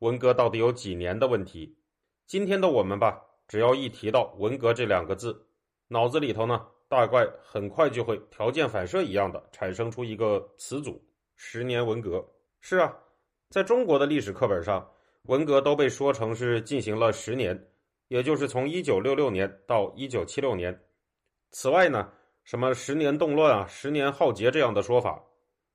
文革到底有几年的问题。今天的我们吧，只要一提到文革这两个字，脑子里头呢，大概很快就会条件反射一样的产生出一个词组——十年文革。是啊，在中国的历史课本上，文革都被说成是进行了十年。也就是从一九六六年到一九七六年。此外呢，什么十年动乱啊、十年浩劫这样的说法，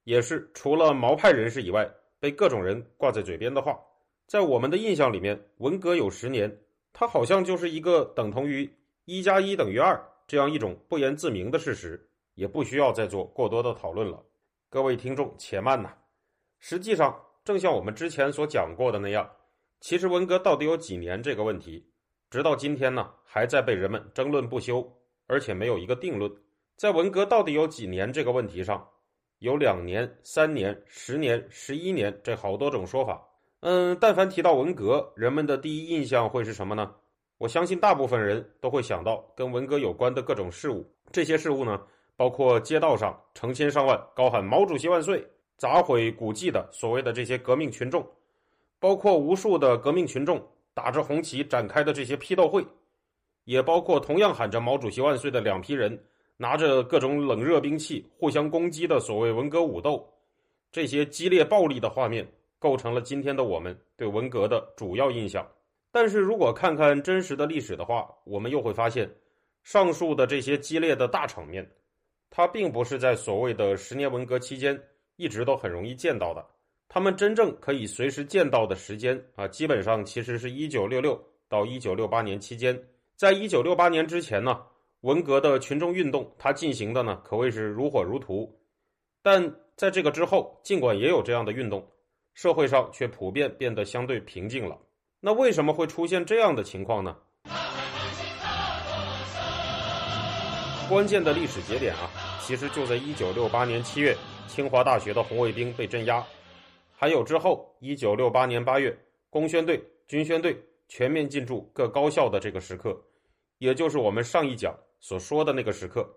也是除了毛派人士以外被各种人挂在嘴边的话。在我们的印象里面，文革有十年，它好像就是一个等同于一加一等于二这样一种不言自明的事实，也不需要再做过多的讨论了。各位听众，且慢呐！实际上，正像我们之前所讲过的那样，其实文革到底有几年这个问题。直到今天呢，还在被人们争论不休，而且没有一个定论。在文革到底有几年这个问题上，有两年、三年、十年、十一年这好多种说法。嗯，但凡提到文革，人们的第一印象会是什么呢？我相信大部分人都会想到跟文革有关的各种事物。这些事物呢，包括街道上成千上万高喊“毛主席万岁”、砸毁古迹的所谓的这些革命群众，包括无数的革命群众。打着红旗展开的这些批斗会，也包括同样喊着“毛主席万岁”的两批人拿着各种冷热兵器互相攻击的所谓文革武斗，这些激烈暴力的画面构成了今天的我们对文革的主要印象。但是如果看看真实的历史的话，我们又会发现，上述的这些激烈的大场面，它并不是在所谓的十年文革期间一直都很容易见到的。他们真正可以随时见到的时间啊，基本上其实是一九六六到一九六八年期间。在一九六八年之前呢，文革的群众运动它进行的呢可谓是如火如荼。但在这个之后，尽管也有这样的运动，社会上却普遍变得相对平静了。那为什么会出现这样的情况呢？关键的历史节点啊，其实就在一九六八年七月，清华大学的红卫兵被镇压。还有之后，一九六八年八月，工宣队、军宣队全面进驻各高校的这个时刻，也就是我们上一讲所说的那个时刻。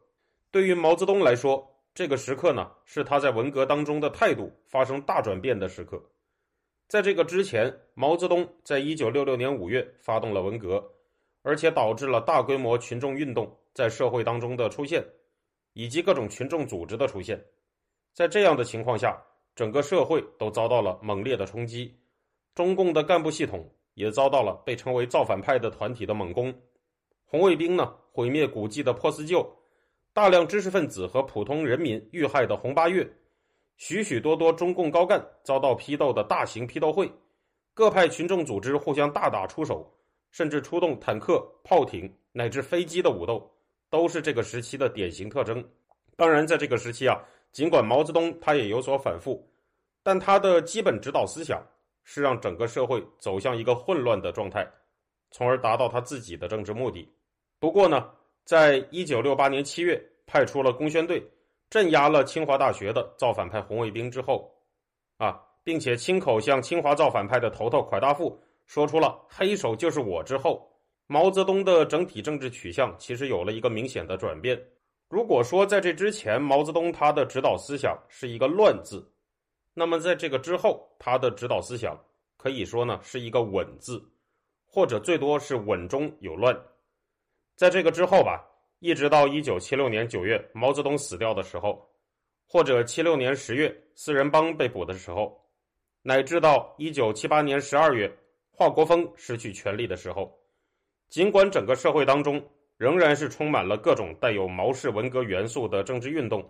对于毛泽东来说，这个时刻呢，是他在文革当中的态度发生大转变的时刻。在这个之前，毛泽东在一九六六年五月发动了文革，而且导致了大规模群众运动在社会当中的出现，以及各种群众组织的出现。在这样的情况下，整个社会都遭到了猛烈的冲击，中共的干部系统也遭到了被称为造反派的团体的猛攻，红卫兵呢毁灭古迹的破四旧，大量知识分子和普通人民遇害的红八月，许许多多中共高干遭到批斗的大型批斗会，各派群众组织互相大打出手，甚至出动坦克、炮艇乃至飞机的武斗，都是这个时期的典型特征。当然，在这个时期啊。尽管毛泽东他也有所反复，但他的基本指导思想是让整个社会走向一个混乱的状态，从而达到他自己的政治目的。不过呢，在一九六八年七月派出了工宣队镇压了清华大学的造反派红卫兵之后，啊，并且亲口向清华造反派的头头蒯大富说出了“黑手就是我”之后，毛泽东的整体政治取向其实有了一个明显的转变。如果说在这之前，毛泽东他的指导思想是一个“乱”字，那么在这个之后，他的指导思想可以说呢是一个“稳”字，或者最多是稳中有乱。在这个之后吧，一直到一九七六年九月毛泽东死掉的时候，或者七六年十月四人帮被捕的时候，乃至到一九七八年十二月华国锋失去权力的时候，尽管整个社会当中。仍然是充满了各种带有毛氏文革元素的政治运动，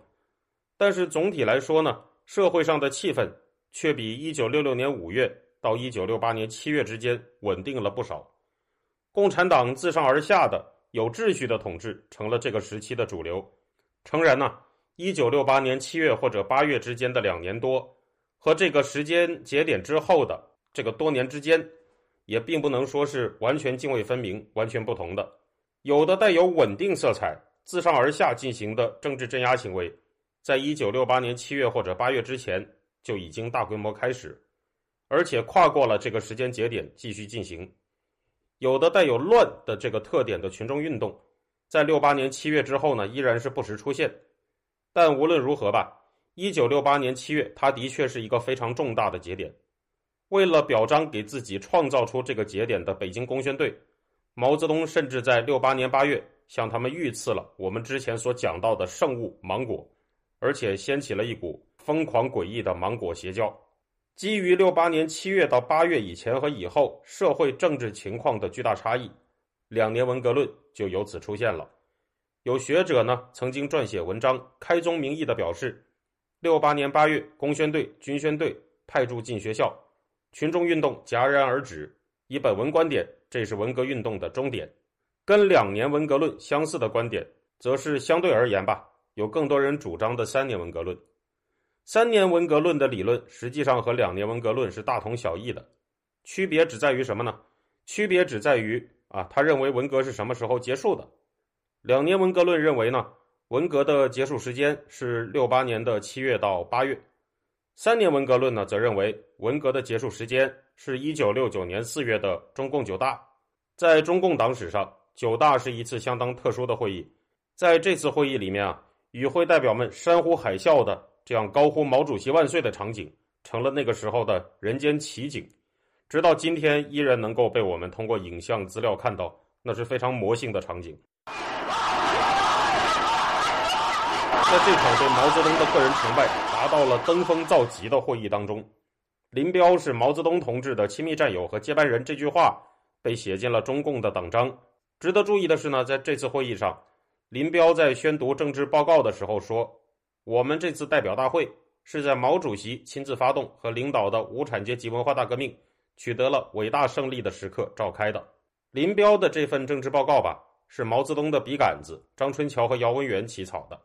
但是总体来说呢，社会上的气氛却比一九六六年五月到一九六八年七月之间稳定了不少。共产党自上而下的有秩序的统治成了这个时期的主流。诚然呢，一九六八年七月或者八月之间的两年多，和这个时间节点之后的这个多年之间，也并不能说是完全泾渭分明、完全不同的。有的带有稳定色彩、自上而下进行的政治镇压行为，在一九六八年七月或者八月之前就已经大规模开始，而且跨过了这个时间节点继续进行。有的带有乱的这个特点的群众运动，在六八年七月之后呢，依然是不时出现。但无论如何吧，一九六八年七月，它的确是一个非常重大的节点。为了表彰给自己创造出这个节点的北京工宣队，毛泽东甚至在六八年八月向他们御赐了我们之前所讲到的圣物芒果，而且掀起了一股疯狂诡异的芒果邪教。基于六八年七月到八月以前和以后社会政治情况的巨大差异，两年文革论就由此出现了。有学者呢曾经撰写文章，开宗明义的表示，六八年八月工宣队、军宣队派驻进学校。群众运动戛然而止。以本文观点，这是文革运动的终点。跟两年文革论相似的观点，则是相对而言吧，有更多人主张的三年文革论。三年文革论的理论实际上和两年文革论是大同小异的，区别只在于什么呢？区别只在于啊，他认为文革是什么时候结束的？两年文革论认为呢，文革的结束时间是六八年的七月到八月。三年文革论呢，则认为文革的结束时间是一九六九年四月的中共九大。在中共党史上，九大是一次相当特殊的会议。在这次会议里面啊，与会代表们山呼海啸的这样高呼“毛主席万岁”的场景，成了那个时候的人间奇景。直到今天，依然能够被我们通过影像资料看到，那是非常魔性的场景。在这场对毛泽东的个人崇拜达到了登峰造极的会议当中，林彪是毛泽东同志的亲密战友和接班人这句话被写进了中共的党章。值得注意的是呢，在这次会议上，林彪在宣读政治报告的时候说：“我们这次代表大会是在毛主席亲自发动和领导的无产阶级文化大革命取得了伟大胜利的时刻召开的。”林彪的这份政治报告吧，是毛泽东的笔杆子张春桥和姚文元起草的。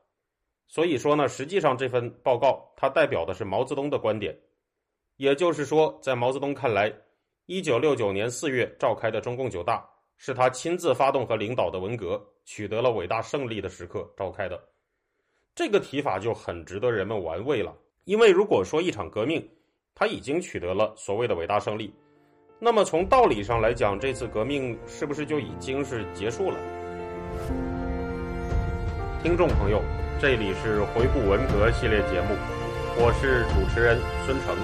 所以说呢，实际上这份报告它代表的是毛泽东的观点，也就是说，在毛泽东看来，一九六九年四月召开的中共九大是他亲自发动和领导的文革取得了伟大胜利的时刻召开的。这个提法就很值得人们玩味了，因为如果说一场革命它已经取得了所谓的伟大胜利，那么从道理上来讲，这次革命是不是就已经是结束了？听众朋友。这里是回顾文革系列节目，我是主持人孙成。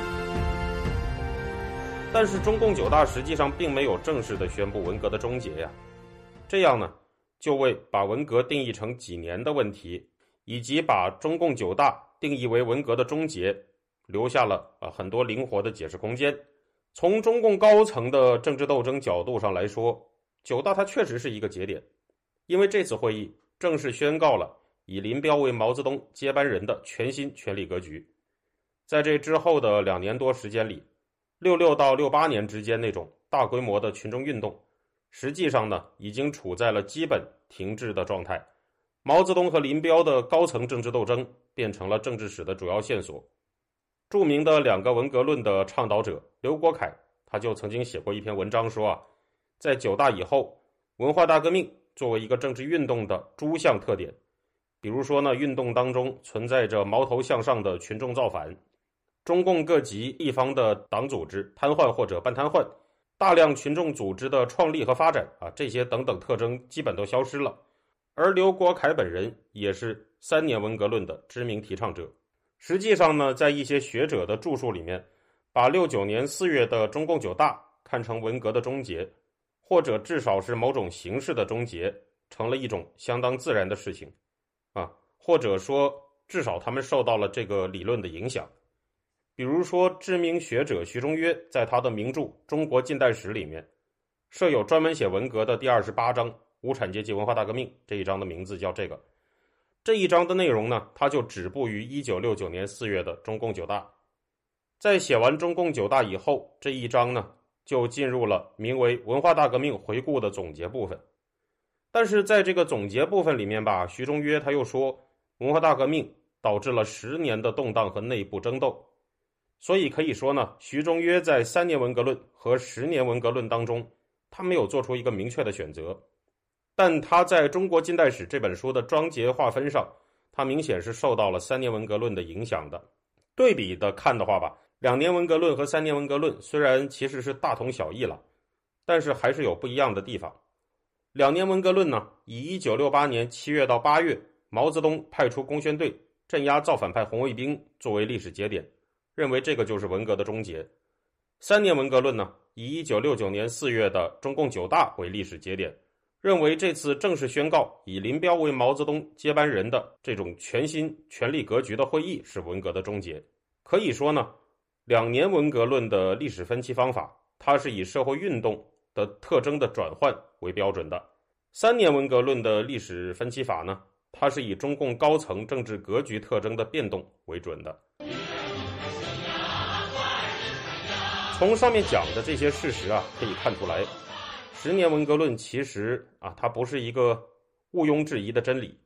但是中共九大实际上并没有正式的宣布文革的终结呀，这样呢，就为把文革定义成几年的问题，以及把中共九大定义为文革的终结，留下了啊很多灵活的解释空间。从中共高层的政治斗争角度上来说，九大它确实是一个节点，因为这次会议正式宣告了。以林彪为毛泽东接班人的全新权力格局，在这之后的两年多时间里，六六到六八年之间那种大规模的群众运动，实际上呢已经处在了基本停滞的状态。毛泽东和林彪的高层政治斗争变成了政治史的主要线索。著名的两个文革论的倡导者刘国凯，他就曾经写过一篇文章说啊，在九大以后，文化大革命作为一个政治运动的诸项特点。比如说呢，运动当中存在着矛头向上的群众造反，中共各级地方的党组织瘫痪或者半瘫痪，大量群众组织的创立和发展啊，这些等等特征基本都消失了。而刘国凯本人也是三年文革论的知名提倡者。实际上呢，在一些学者的著述里面，把六九年四月的中共九大看成文革的终结，或者至少是某种形式的终结，成了一种相当自然的事情。啊，或者说，至少他们受到了这个理论的影响。比如说，知名学者徐中约在他的名著《中国近代史》里面，设有专门写文革的第二十八章“无产阶级文化大革命”这一章的名字叫这个。这一章的内容呢，它就止步于一九六九年四月的中共九大。在写完中共九大以后，这一章呢，就进入了名为“文化大革命回顾”的总结部分。但是在这个总结部分里面吧，徐中约他又说，文化大革命导致了十年的动荡和内部争斗。所以可以说呢，徐中约在三年文革论和十年文革论当中，他没有做出一个明确的选择，但他在中国近代史这本书的章节划分上，他明显是受到了三年文革论的影响的。对比的看的话吧，两年文革论和三年文革论虽然其实是大同小异了，但是还是有不一样的地方。两年文革论呢，以一九六八年七月到八月，毛泽东派出工宣队镇压造反派红卫兵作为历史节点，认为这个就是文革的终结。三年文革论呢，以一九六九年四月的中共九大为历史节点，认为这次正式宣告以林彪为毛泽东接班人的这种全新权力格局的会议是文革的终结。可以说呢，两年文革论的历史分析方法，它是以社会运动的特征的转换为标准的；三年文革论的历史分析法呢，它是以中共高层政治格局特征的变动为准的。从上面讲的这些事实啊，可以看出来，十年文革论其实啊，它不是一个毋庸置疑的真理。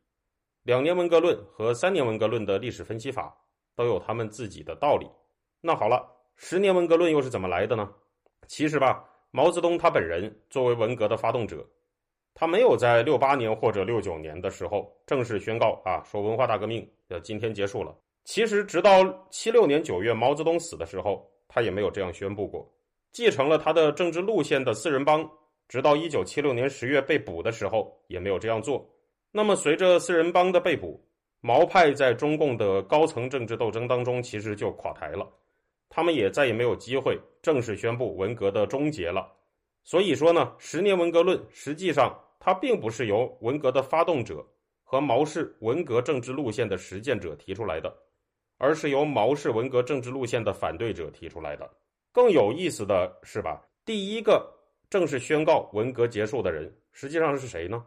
两年文革论和三年文革论的历史分析法都有他们自己的道理。那好了，十年文革论又是怎么来的呢？其实吧，毛泽东他本人作为文革的发动者，他没有在六八年或者六九年的时候正式宣告啊，说文化大革命要今天结束了。其实直到七六年九月毛泽东死的时候。他也没有这样宣布过。继承了他的政治路线的四人帮，直到一九七六年十月被捕的时候，也没有这样做。那么，随着四人帮的被捕，毛派在中共的高层政治斗争当中，其实就垮台了。他们也再也没有机会正式宣布文革的终结了。所以说呢，十年文革论实际上它并不是由文革的发动者和毛氏文革政治路线的实践者提出来的。而是由毛氏文革政治路线的反对者提出来的。更有意思的是吧，第一个正式宣告文革结束的人，实际上是谁呢？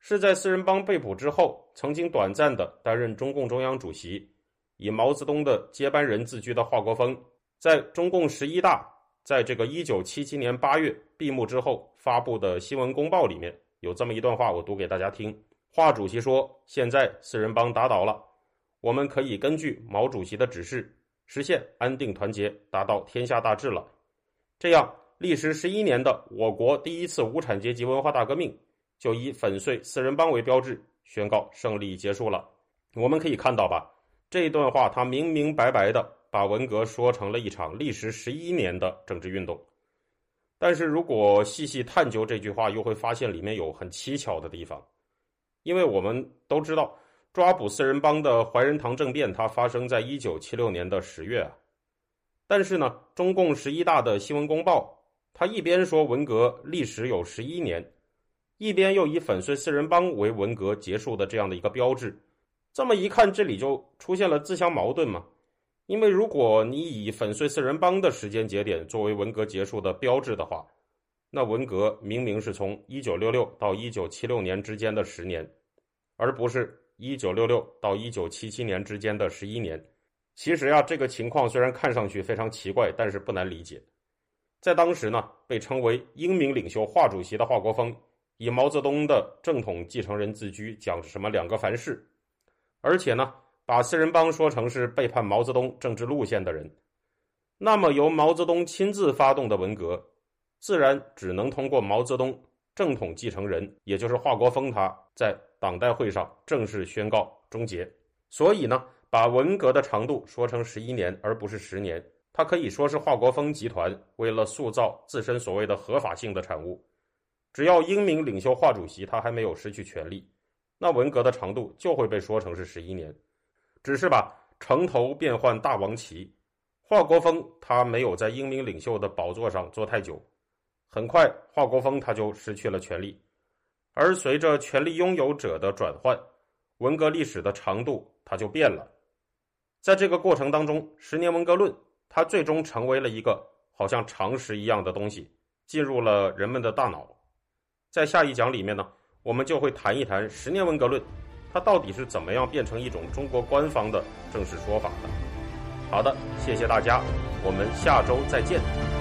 是在四人帮被捕之后，曾经短暂的担任中共中央主席，以毛泽东的接班人自居的华国锋，在中共十一大在这个一九七七年八月闭幕之后发布的新闻公报里面有这么一段话，我读给大家听。华主席说：“现在四人帮打倒了。”我们可以根据毛主席的指示，实现安定团结，达到天下大治了。这样，历时十一年的我国第一次无产阶级文化大革命，就以粉碎四人帮为标志，宣告胜利结束了。我们可以看到吧，这段话他明明白白的把文革说成了一场历时十一年的政治运动。但是如果细细探究这句话，又会发现里面有很蹊跷的地方，因为我们都知道。抓捕四人帮的怀仁堂政变，它发生在一九七六年的十月啊。但是呢，中共十一大的新闻公报，他一边说文革历时有十一年，一边又以粉碎四人帮为文革结束的这样的一个标志。这么一看，这里就出现了自相矛盾嘛。因为如果你以粉碎四人帮的时间节点作为文革结束的标志的话，那文革明明是从一九六六到一九七六年之间的十年，而不是。一九六六到一九七七年之间的十一年，其实呀，这个情况虽然看上去非常奇怪，但是不难理解。在当时呢，被称为英明领袖华主席的华国锋，以毛泽东的正统继承人自居，讲什么两个凡是，而且呢，把四人帮说成是背叛毛泽东政治路线的人。那么，由毛泽东亲自发动的文革，自然只能通过毛泽东正统继承人，也就是华国锋他在。党代会上正式宣告终结，所以呢，把文革的长度说成十一年而不是十年，它可以说是华国锋集团为了塑造自身所谓的合法性的产物。只要英明领袖华主席他还没有失去权力，那文革的长度就会被说成是十一年。只是吧，城头变换大王旗，华国锋他没有在英明领袖的宝座上坐太久，很快华国锋他就失去了权力。而随着权力拥有者的转换，文革历史的长度它就变了。在这个过程当中，十年文革论它最终成为了一个好像常识一样的东西，进入了人们的大脑。在下一讲里面呢，我们就会谈一谈十年文革论，它到底是怎么样变成一种中国官方的正式说法的。好的，谢谢大家，我们下周再见。